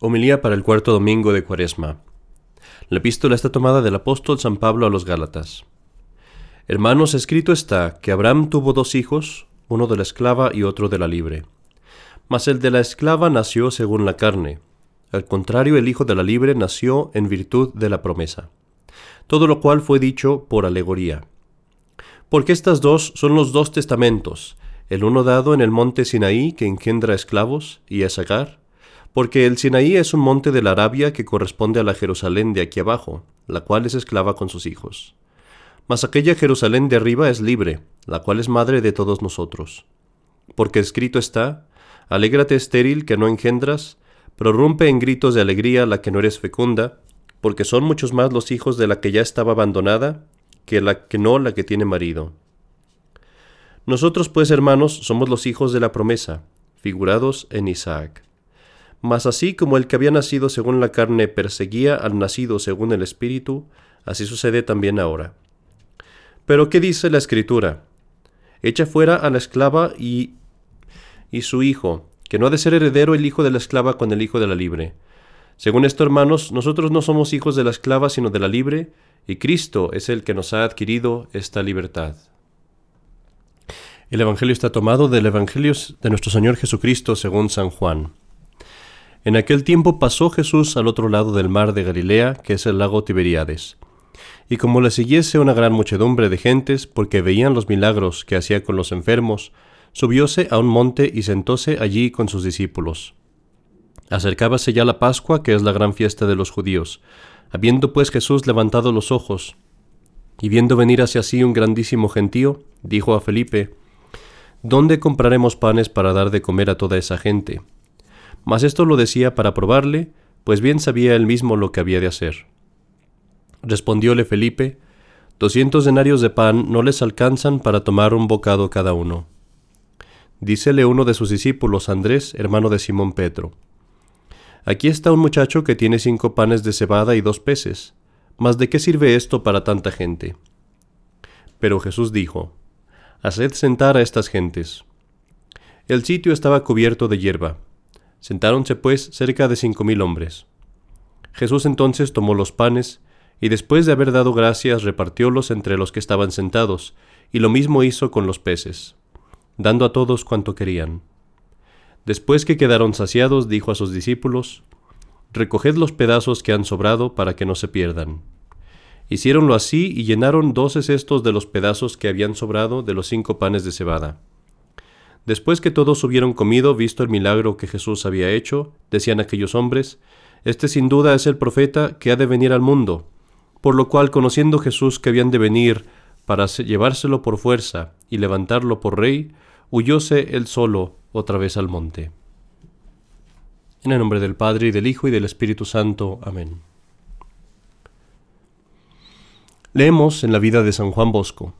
Homilía para el cuarto domingo de Cuaresma. La epístola está tomada del apóstol San Pablo a los Gálatas. Hermanos, escrito está que Abraham tuvo dos hijos, uno de la esclava y otro de la libre. Mas el de la esclava nació según la carne. Al contrario, el hijo de la libre nació en virtud de la promesa. Todo lo cual fue dicho por alegoría. Porque estas dos son los dos testamentos, el uno dado en el monte Sinaí que engendra esclavos y a sacar, porque el Sinaí es un monte de la Arabia que corresponde a la Jerusalén de aquí abajo, la cual es esclava con sus hijos. Mas aquella Jerusalén de arriba es libre, la cual es madre de todos nosotros. Porque escrito está, Alégrate estéril que no engendras, prorrumpe en gritos de alegría la que no eres fecunda, porque son muchos más los hijos de la que ya estaba abandonada que la que no la que tiene marido. Nosotros pues, hermanos, somos los hijos de la promesa, figurados en Isaac. Mas así como el que había nacido según la carne perseguía al nacido según el Espíritu, así sucede también ahora. Pero ¿qué dice la Escritura? Echa fuera a la esclava y, y su hijo, que no ha de ser heredero el hijo de la esclava con el hijo de la libre. Según esto, hermanos, nosotros no somos hijos de la esclava, sino de la libre, y Cristo es el que nos ha adquirido esta libertad. El Evangelio está tomado del Evangelio de nuestro Señor Jesucristo según San Juan. En aquel tiempo pasó Jesús al otro lado del mar de Galilea, que es el lago Tiberíades. Y como le siguiese una gran muchedumbre de gentes, porque veían los milagros que hacía con los enfermos, subióse a un monte y sentóse allí con sus discípulos. Acercábase ya la Pascua, que es la gran fiesta de los judíos. Habiendo pues Jesús levantado los ojos, y viendo venir hacia sí un grandísimo gentío, dijo a Felipe, ¿Dónde compraremos panes para dar de comer a toda esa gente? Mas esto lo decía para probarle, pues bien sabía él mismo lo que había de hacer. Respondióle Felipe, Doscientos denarios de pan no les alcanzan para tomar un bocado cada uno. Dícele uno de sus discípulos, Andrés, hermano de Simón Pedro. Aquí está un muchacho que tiene cinco panes de cebada y dos peces. Mas ¿de qué sirve esto para tanta gente? Pero Jesús dijo, Haced sentar a estas gentes. El sitio estaba cubierto de hierba, Sentáronse pues cerca de cinco mil hombres. Jesús entonces tomó los panes, y después de haber dado gracias repartiólos entre los que estaban sentados, y lo mismo hizo con los peces, dando a todos cuanto querían. Después que quedaron saciados, dijo a sus discípulos, Recoged los pedazos que han sobrado para que no se pierdan. Hicieronlo así y llenaron doce cestos de los pedazos que habían sobrado de los cinco panes de cebada. Después que todos hubieron comido, visto el milagro que Jesús había hecho, decían aquellos hombres, Este sin duda es el profeta que ha de venir al mundo. Por lo cual, conociendo Jesús que habían de venir para llevárselo por fuerza y levantarlo por rey, huyóse él solo otra vez al monte. En el nombre del Padre, y del Hijo, y del Espíritu Santo. Amén. Leemos en la vida de San Juan Bosco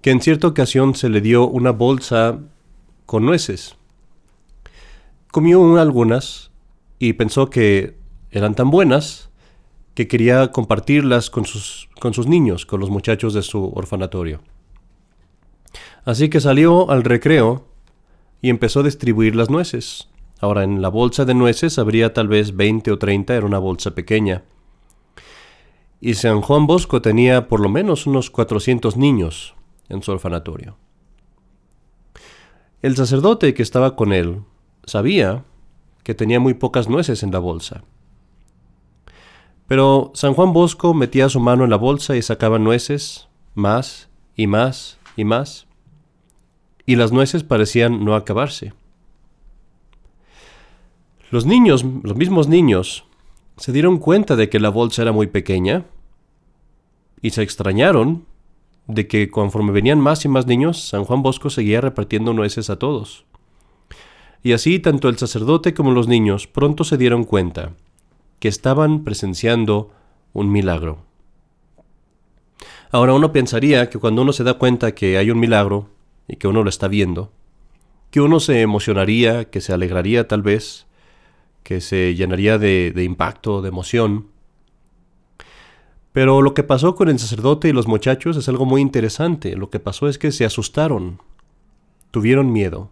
que en cierta ocasión se le dio una bolsa con nueces. Comió algunas y pensó que eran tan buenas que quería compartirlas con sus, con sus niños, con los muchachos de su orfanatorio. Así que salió al recreo y empezó a distribuir las nueces. Ahora, en la bolsa de nueces habría tal vez 20 o 30, era una bolsa pequeña. Y San Juan Bosco tenía por lo menos unos 400 niños en su orfanatorio. El sacerdote que estaba con él sabía que tenía muy pocas nueces en la bolsa. Pero San Juan Bosco metía su mano en la bolsa y sacaba nueces, más y más y más, y las nueces parecían no acabarse. Los niños, los mismos niños, se dieron cuenta de que la bolsa era muy pequeña y se extrañaron de que conforme venían más y más niños, San Juan Bosco seguía repartiendo nueces a todos. Y así tanto el sacerdote como los niños pronto se dieron cuenta que estaban presenciando un milagro. Ahora uno pensaría que cuando uno se da cuenta que hay un milagro y que uno lo está viendo, que uno se emocionaría, que se alegraría tal vez, que se llenaría de, de impacto, de emoción, pero lo que pasó con el sacerdote y los muchachos es algo muy interesante. Lo que pasó es que se asustaron, tuvieron miedo.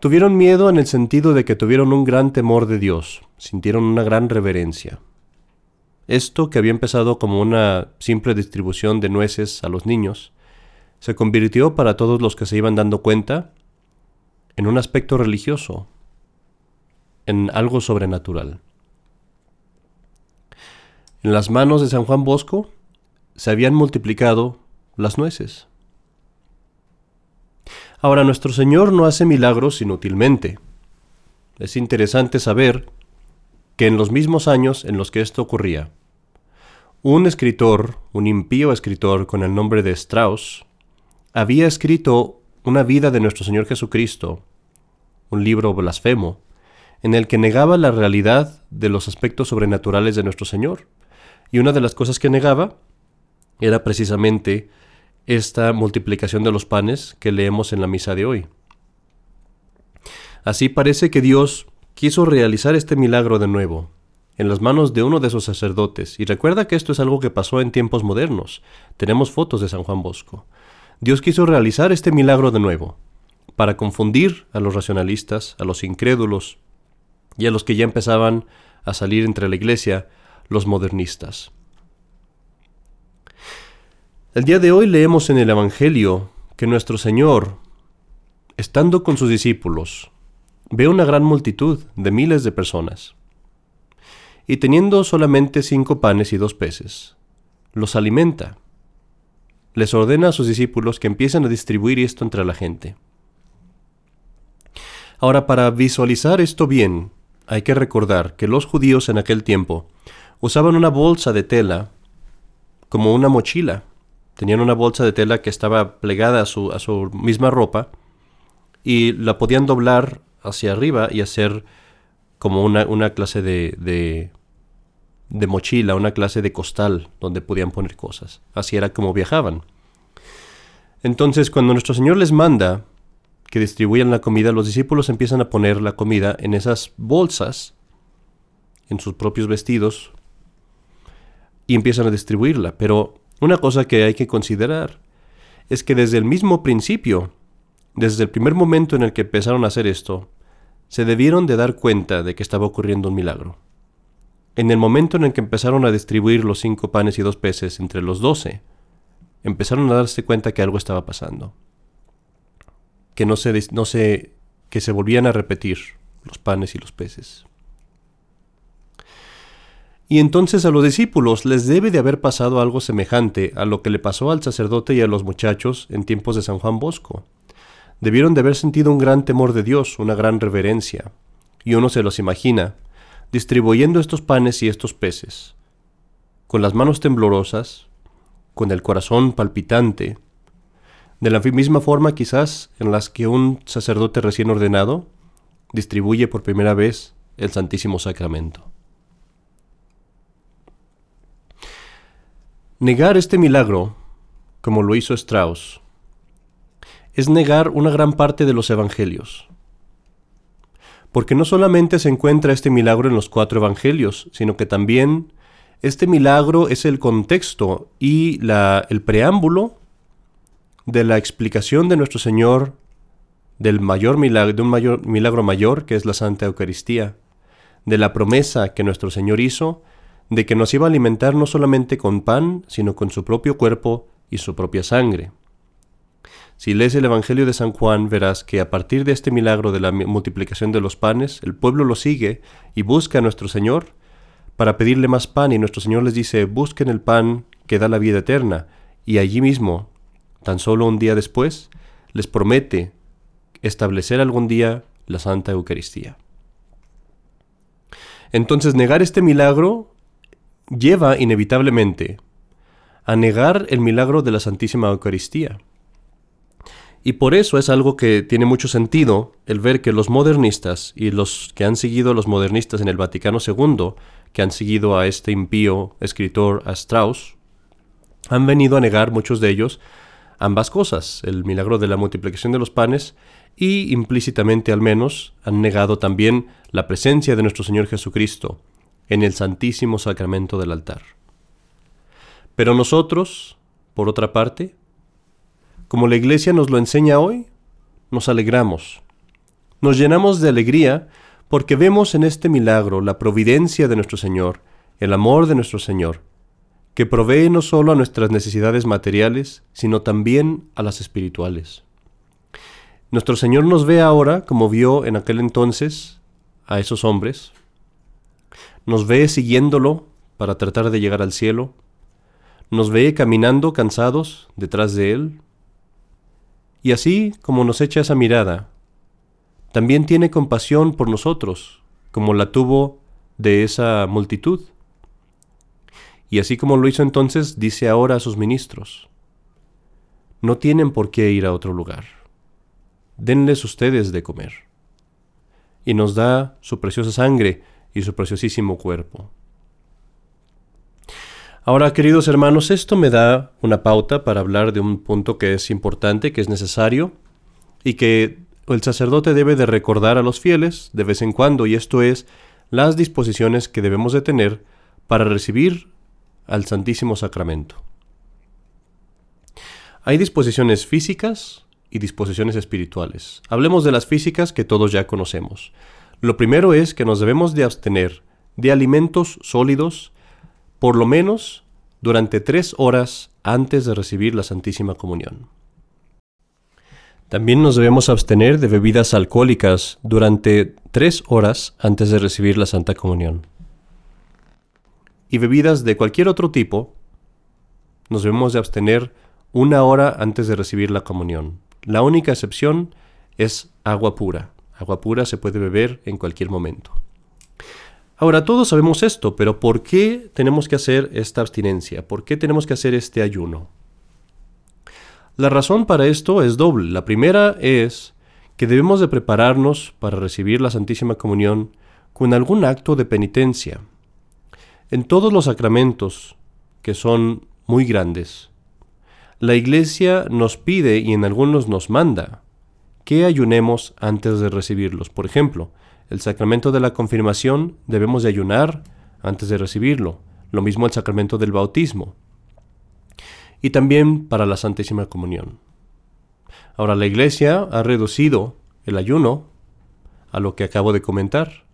Tuvieron miedo en el sentido de que tuvieron un gran temor de Dios, sintieron una gran reverencia. Esto, que había empezado como una simple distribución de nueces a los niños, se convirtió para todos los que se iban dando cuenta en un aspecto religioso, en algo sobrenatural. En las manos de San Juan Bosco se habían multiplicado las nueces. Ahora, nuestro Señor no hace milagros inútilmente. Es interesante saber que en los mismos años en los que esto ocurría, un escritor, un impío escritor con el nombre de Strauss, había escrito una vida de nuestro Señor Jesucristo, un libro blasfemo, en el que negaba la realidad de los aspectos sobrenaturales de nuestro Señor. Y una de las cosas que negaba era precisamente esta multiplicación de los panes que leemos en la misa de hoy. Así parece que Dios quiso realizar este milagro de nuevo, en las manos de uno de esos sacerdotes. Y recuerda que esto es algo que pasó en tiempos modernos. Tenemos fotos de San Juan Bosco. Dios quiso realizar este milagro de nuevo, para confundir a los racionalistas, a los incrédulos y a los que ya empezaban a salir entre la iglesia, los modernistas. El día de hoy leemos en el Evangelio que nuestro Señor, estando con sus discípulos, ve una gran multitud de miles de personas, y teniendo solamente cinco panes y dos peces, los alimenta. Les ordena a sus discípulos que empiecen a distribuir esto entre la gente. Ahora, para visualizar esto bien, hay que recordar que los judíos en aquel tiempo usaban una bolsa de tela como una mochila Tenían una bolsa de tela que estaba plegada a su, a su misma ropa y la podían doblar hacia arriba y hacer como una, una clase de, de, de, mochila, una clase de costal donde podían poner cosas. Así era como viajaban. Entonces, cuando nuestro Señor les manda que distribuyan la comida, los discípulos empiezan a poner la comida en esas bolsas, en sus propios vestidos, y empiezan a distribuirla. Pero una cosa que hay que considerar es que desde el mismo principio, desde el primer momento en el que empezaron a hacer esto, se debieron de dar cuenta de que estaba ocurriendo un milagro. En el momento en el que empezaron a distribuir los cinco panes y dos peces entre los doce, empezaron a darse cuenta que algo estaba pasando. Que no se, no se, que se volvían a repetir los panes y los peces. Y entonces a los discípulos les debe de haber pasado algo semejante a lo que le pasó al sacerdote y a los muchachos en tiempos de San Juan Bosco. Debieron de haber sentido un gran temor de Dios, una gran reverencia. Y uno se los imagina, distribuyendo estos panes y estos peces, con las manos temblorosas, con el corazón palpitante, de la misma forma quizás en las que un sacerdote recién ordenado distribuye por primera vez el Santísimo Sacramento. Negar este milagro, como lo hizo Strauss, es negar una gran parte de los evangelios. Porque no solamente se encuentra este milagro en los cuatro evangelios, sino que también este milagro es el contexto y la, el preámbulo de la explicación de nuestro Señor del mayor milagro, de un mayor, milagro mayor que es la Santa Eucaristía, de la promesa que nuestro Señor hizo de que nos iba a alimentar no solamente con pan, sino con su propio cuerpo y su propia sangre. Si lees el Evangelio de San Juan, verás que a partir de este milagro de la multiplicación de los panes, el pueblo lo sigue y busca a nuestro Señor para pedirle más pan, y nuestro Señor les dice, busquen el pan que da la vida eterna, y allí mismo, tan solo un día después, les promete establecer algún día la Santa Eucaristía. Entonces negar este milagro lleva inevitablemente a negar el milagro de la Santísima Eucaristía. Y por eso es algo que tiene mucho sentido el ver que los modernistas y los que han seguido a los modernistas en el Vaticano II, que han seguido a este impío escritor, a Strauss, han venido a negar muchos de ellos ambas cosas, el milagro de la multiplicación de los panes y implícitamente al menos han negado también la presencia de nuestro Señor Jesucristo en el Santísimo Sacramento del altar. Pero nosotros, por otra parte, como la Iglesia nos lo enseña hoy, nos alegramos, Nos llenamos de alegría porque vemos en este milagro la providencia de nuestro Señor, el amor de nuestro Señor, que provee no solo a nuestras necesidades materiales, sino también a las espirituales. Nuestro Señor nos ve ahora como vio en aquel entonces a esos hombres, nos ve siguiéndolo para tratar de llegar al cielo, nos ve caminando cansados detrás de Él, y así como nos echa esa mirada, también tiene compasión por nosotros, como la tuvo de esa multitud. Y así como lo hizo entonces, dice ahora a sus ministros, no tienen por qué ir a otro lugar, denles ustedes de comer. Y nos da su preciosa sangre y su preciosísimo cuerpo. Ahora, queridos hermanos, esto me da una pauta para hablar de un punto que es importante, que es necesario, y que el sacerdote debe de recordar a los fieles de vez en cuando, y esto es las disposiciones que debemos de tener para recibir al Santísimo Sacramento. Hay disposiciones físicas y disposiciones espirituales. Hablemos de las físicas que todos ya conocemos. Lo primero es que nos debemos de abstener de alimentos sólidos por lo menos durante tres horas antes de recibir la Santísima Comunión. También nos debemos abstener de bebidas alcohólicas durante tres horas antes de recibir la Santa Comunión y bebidas de cualquier otro tipo, nos debemos de abstener una hora antes de recibir la comunión. La única excepción es agua pura. Agua pura se puede beber en cualquier momento. Ahora, todos sabemos esto, pero ¿por qué tenemos que hacer esta abstinencia? ¿Por qué tenemos que hacer este ayuno? La razón para esto es doble. La primera es que debemos de prepararnos para recibir la Santísima Comunión con algún acto de penitencia. En todos los sacramentos, que son muy grandes, la Iglesia nos pide y en algunos nos manda que ayunemos antes de recibirlos. Por ejemplo, el sacramento de la confirmación debemos de ayunar antes de recibirlo. Lo mismo el sacramento del bautismo. Y también para la Santísima Comunión. Ahora, la Iglesia ha reducido el ayuno a lo que acabo de comentar.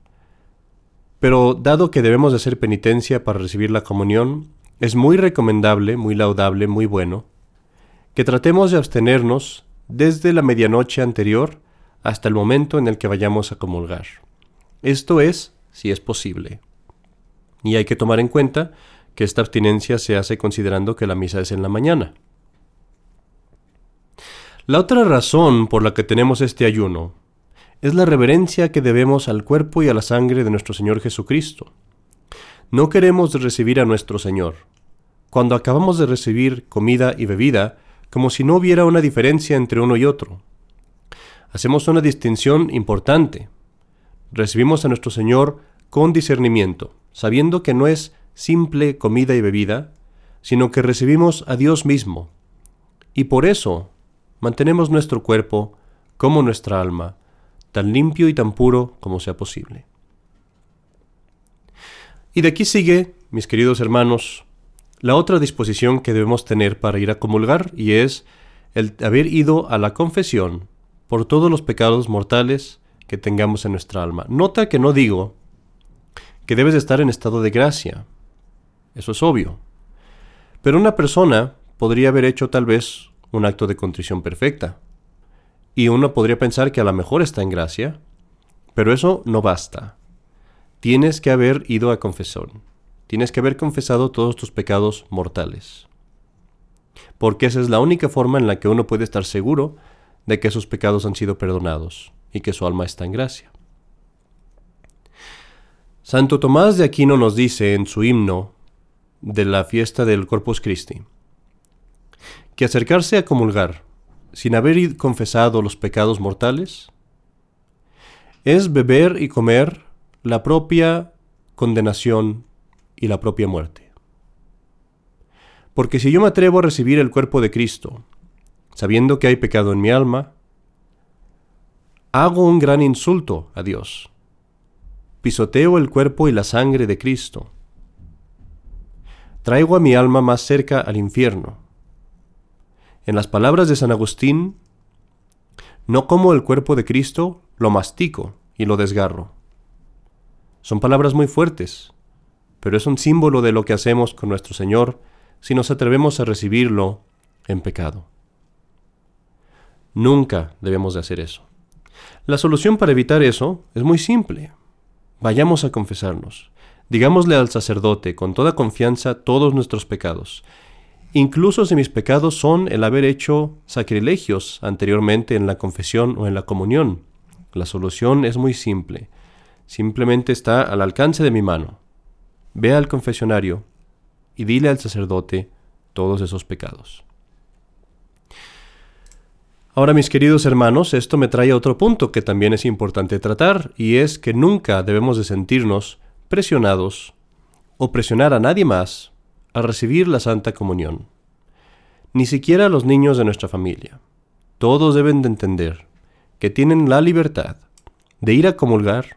Pero dado que debemos de hacer penitencia para recibir la comunión, es muy recomendable, muy laudable, muy bueno, que tratemos de abstenernos desde la medianoche anterior hasta el momento en el que vayamos a comulgar. Esto es, si es posible. Y hay que tomar en cuenta que esta abstinencia se hace considerando que la misa es en la mañana. La otra razón por la que tenemos este ayuno es la reverencia que debemos al cuerpo y a la sangre de nuestro Señor Jesucristo. No queremos recibir a nuestro Señor, cuando acabamos de recibir comida y bebida, como si no hubiera una diferencia entre uno y otro. Hacemos una distinción importante. Recibimos a nuestro Señor con discernimiento, sabiendo que no es simple comida y bebida, sino que recibimos a Dios mismo. Y por eso mantenemos nuestro cuerpo como nuestra alma, tan limpio y tan puro como sea posible. Y de aquí sigue, mis queridos hermanos, la otra disposición que debemos tener para ir a comulgar y es el haber ido a la confesión por todos los pecados mortales que tengamos en nuestra alma. Nota que no digo que debes estar en estado de gracia. Eso es obvio. Pero una persona podría haber hecho tal vez un acto de contrición perfecta, y uno podría pensar que a lo mejor está en gracia, pero eso no basta. Tienes que haber ido a confesión. Tienes que haber confesado todos tus pecados mortales. Porque esa es la única forma en la que uno puede estar seguro de que sus pecados han sido perdonados y que su alma está en gracia. Santo Tomás de Aquino nos dice en su himno de la fiesta del Corpus Christi que acercarse a comulgar sin haber confesado los pecados mortales, es beber y comer la propia condenación y la propia muerte. Porque si yo me atrevo a recibir el cuerpo de Cristo, sabiendo que hay pecado en mi alma, hago un gran insulto a Dios. Pisoteo el cuerpo y la sangre de Cristo. Traigo a mi alma más cerca al infierno en las palabras de San Agustín, No como el cuerpo de Cristo, lo mastico y lo desgarro. Son palabras muy fuertes, pero es un símbolo de lo que hacemos con nuestro Señor si nos atrevemos a recibirlo en pecado. Nunca debemos de hacer eso. La solución para evitar eso es muy simple. Vayamos a confesarnos. Digámosle al sacerdote con toda confianza todos nuestros pecados. Incluso si mis pecados son el haber hecho sacrilegios anteriormente en la confesión o en la comunión. La solución es muy simple. Simplemente está al alcance de mi mano. Ve al confesionario y dile al sacerdote todos esos pecados. Ahora, mis queridos hermanos, esto me trae a otro punto que también es importante tratar, y es que nunca debemos de sentirnos presionados o presionar a nadie más a recibir la Santa Comunión. Ni siquiera los niños de nuestra familia. Todos deben de entender que tienen la libertad de ir a comulgar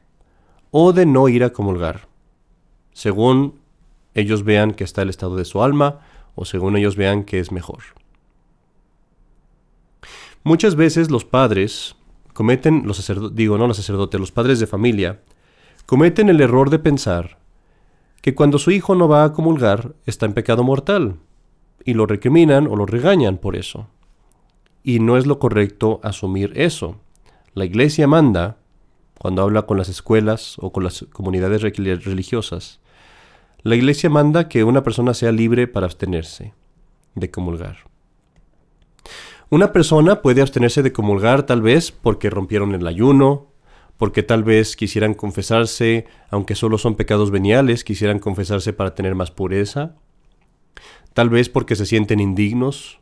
o de no ir a comulgar, según ellos vean que está el estado de su alma o según ellos vean que es mejor. Muchas veces los padres cometen, los sacerdotes, digo no los sacerdotes, los padres de familia, cometen el error de pensar que cuando su hijo no va a comulgar está en pecado mortal, y lo recriminan o lo regañan por eso. Y no es lo correcto asumir eso. La iglesia manda, cuando habla con las escuelas o con las comunidades religiosas, la iglesia manda que una persona sea libre para abstenerse de comulgar. Una persona puede abstenerse de comulgar tal vez porque rompieron el ayuno, porque tal vez quisieran confesarse, aunque solo son pecados veniales, quisieran confesarse para tener más pureza, tal vez porque se sienten indignos,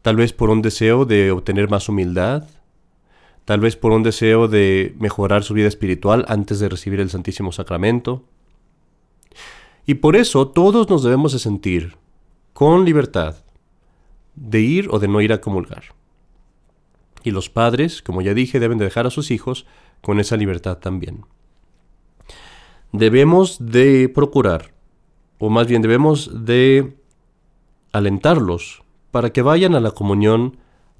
tal vez por un deseo de obtener más humildad, tal vez por un deseo de mejorar su vida espiritual antes de recibir el Santísimo Sacramento. Y por eso todos nos debemos de sentir con libertad de ir o de no ir a comulgar. Y los padres, como ya dije, deben de dejar a sus hijos con esa libertad también. Debemos de procurar, o más bien debemos de alentarlos para que vayan a la comunión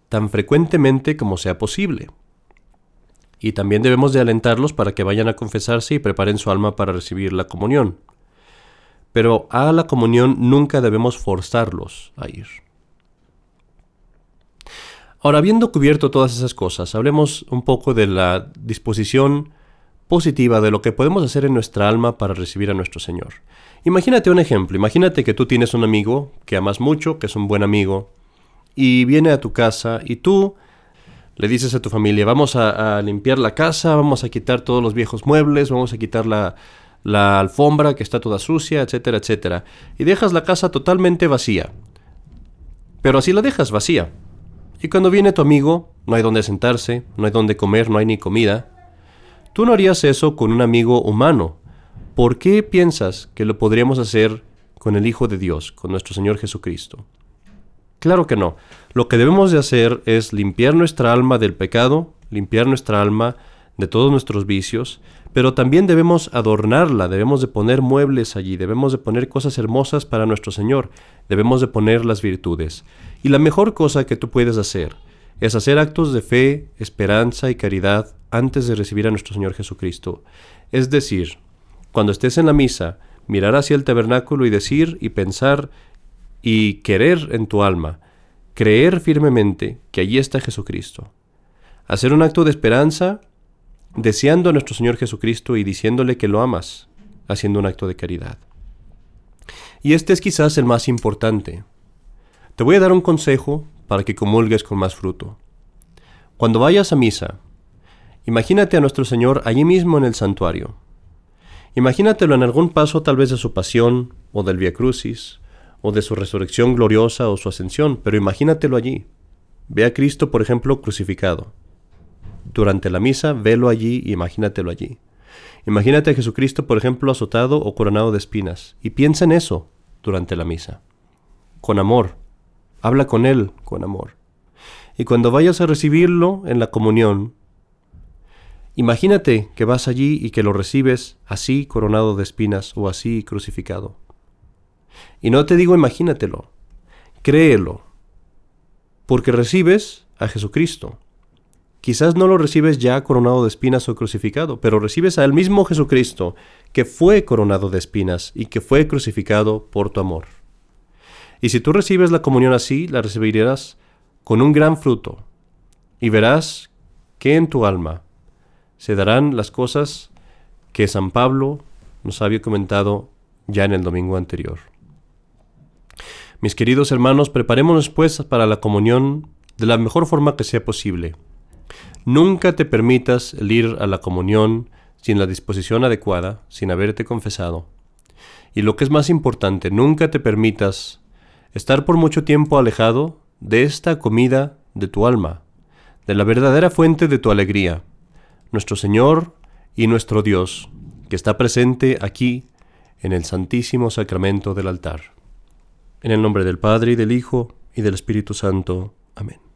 tan frecuentemente como sea posible. Y también debemos de alentarlos para que vayan a confesarse y preparen su alma para recibir la comunión. Pero a la comunión nunca debemos forzarlos a ir. Ahora, habiendo cubierto todas esas cosas, hablemos un poco de la disposición positiva de lo que podemos hacer en nuestra alma para recibir a nuestro Señor. Imagínate un ejemplo, imagínate que tú tienes un amigo que amas mucho, que es un buen amigo, y viene a tu casa y tú le dices a tu familia, vamos a, limpiar la casa, vamos a quitar todos los viejos muebles, vamos a quitar la, la alfombra que está toda sucia, etcétera, etcétera, y dejas la casa totalmente vacía. Pero así la dejas vacía. Y cuando viene tu amigo, no hay donde sentarse, no hay donde comer, no hay ni comida. Tú no harías eso con un amigo humano. ¿Por qué piensas que lo podríamos hacer con el Hijo de Dios, con nuestro Señor Jesucristo? Claro que no. Lo que debemos de hacer es limpiar nuestra alma del pecado, limpiar nuestra alma de todos nuestros vicios, pero también debemos adornarla, debemos de poner muebles allí, debemos de poner cosas hermosas para nuestro Señor, debemos de poner las virtudes. Y la mejor cosa que tú puedes hacer es hacer actos de fe, esperanza y caridad antes de recibir a nuestro Señor Jesucristo. Es decir, cuando estés en la misa, mirar hacia el tabernáculo y decir y pensar y querer en tu alma, creer firmemente que allí está Jesucristo. Hacer un acto de esperanza deseando a nuestro Señor Jesucristo y diciéndole que lo amas, haciendo un acto de caridad. Y este es quizás el más importante. Te voy a dar un consejo para que comulgues con más fruto. Cuando vayas a misa, imagínate a nuestro Señor allí mismo en el santuario. Imagínatelo en algún paso tal vez de su pasión, o del Via Crucis, o de su resurrección gloriosa o su ascensión, pero imagínatelo allí. Ve a Cristo, por ejemplo, crucificado durante la misa, velo allí y imagínatelo allí. Imagínate a Jesucristo, por ejemplo, azotado o coronado de espinas, y piensa en eso durante la misa. Con amor. Habla con Él con amor. Y cuando vayas a recibirlo en la comunión, imagínate que vas allí y que lo recibes así coronado de espinas o así crucificado. Y no te digo imagínatelo, créelo, porque recibes a Jesucristo Quizás no lo recibes ya coronado de espinas o crucificado, pero recibes al mismo Jesucristo que fue coronado de espinas y que fue crucificado por tu amor. Y si tú recibes la comunión así, la recibirás con un gran fruto, y verás que en tu alma se darán las cosas que San Pablo nos había comentado ya en el domingo anterior. Mis queridos hermanos, preparémonos pues para la comunión de la mejor forma que sea posible. Nunca te permitas el ir a la comunión sin la disposición adecuada, sin haberte confesado. Y lo que es más importante, nunca te permitas estar por mucho tiempo alejado de esta comida de tu alma, de la verdadera fuente de tu alegría, nuestro Señor y nuestro Dios, que está presente aquí en el Santísimo Sacramento del altar. En el nombre del Padre y del Hijo y del Espíritu Santo. Amén.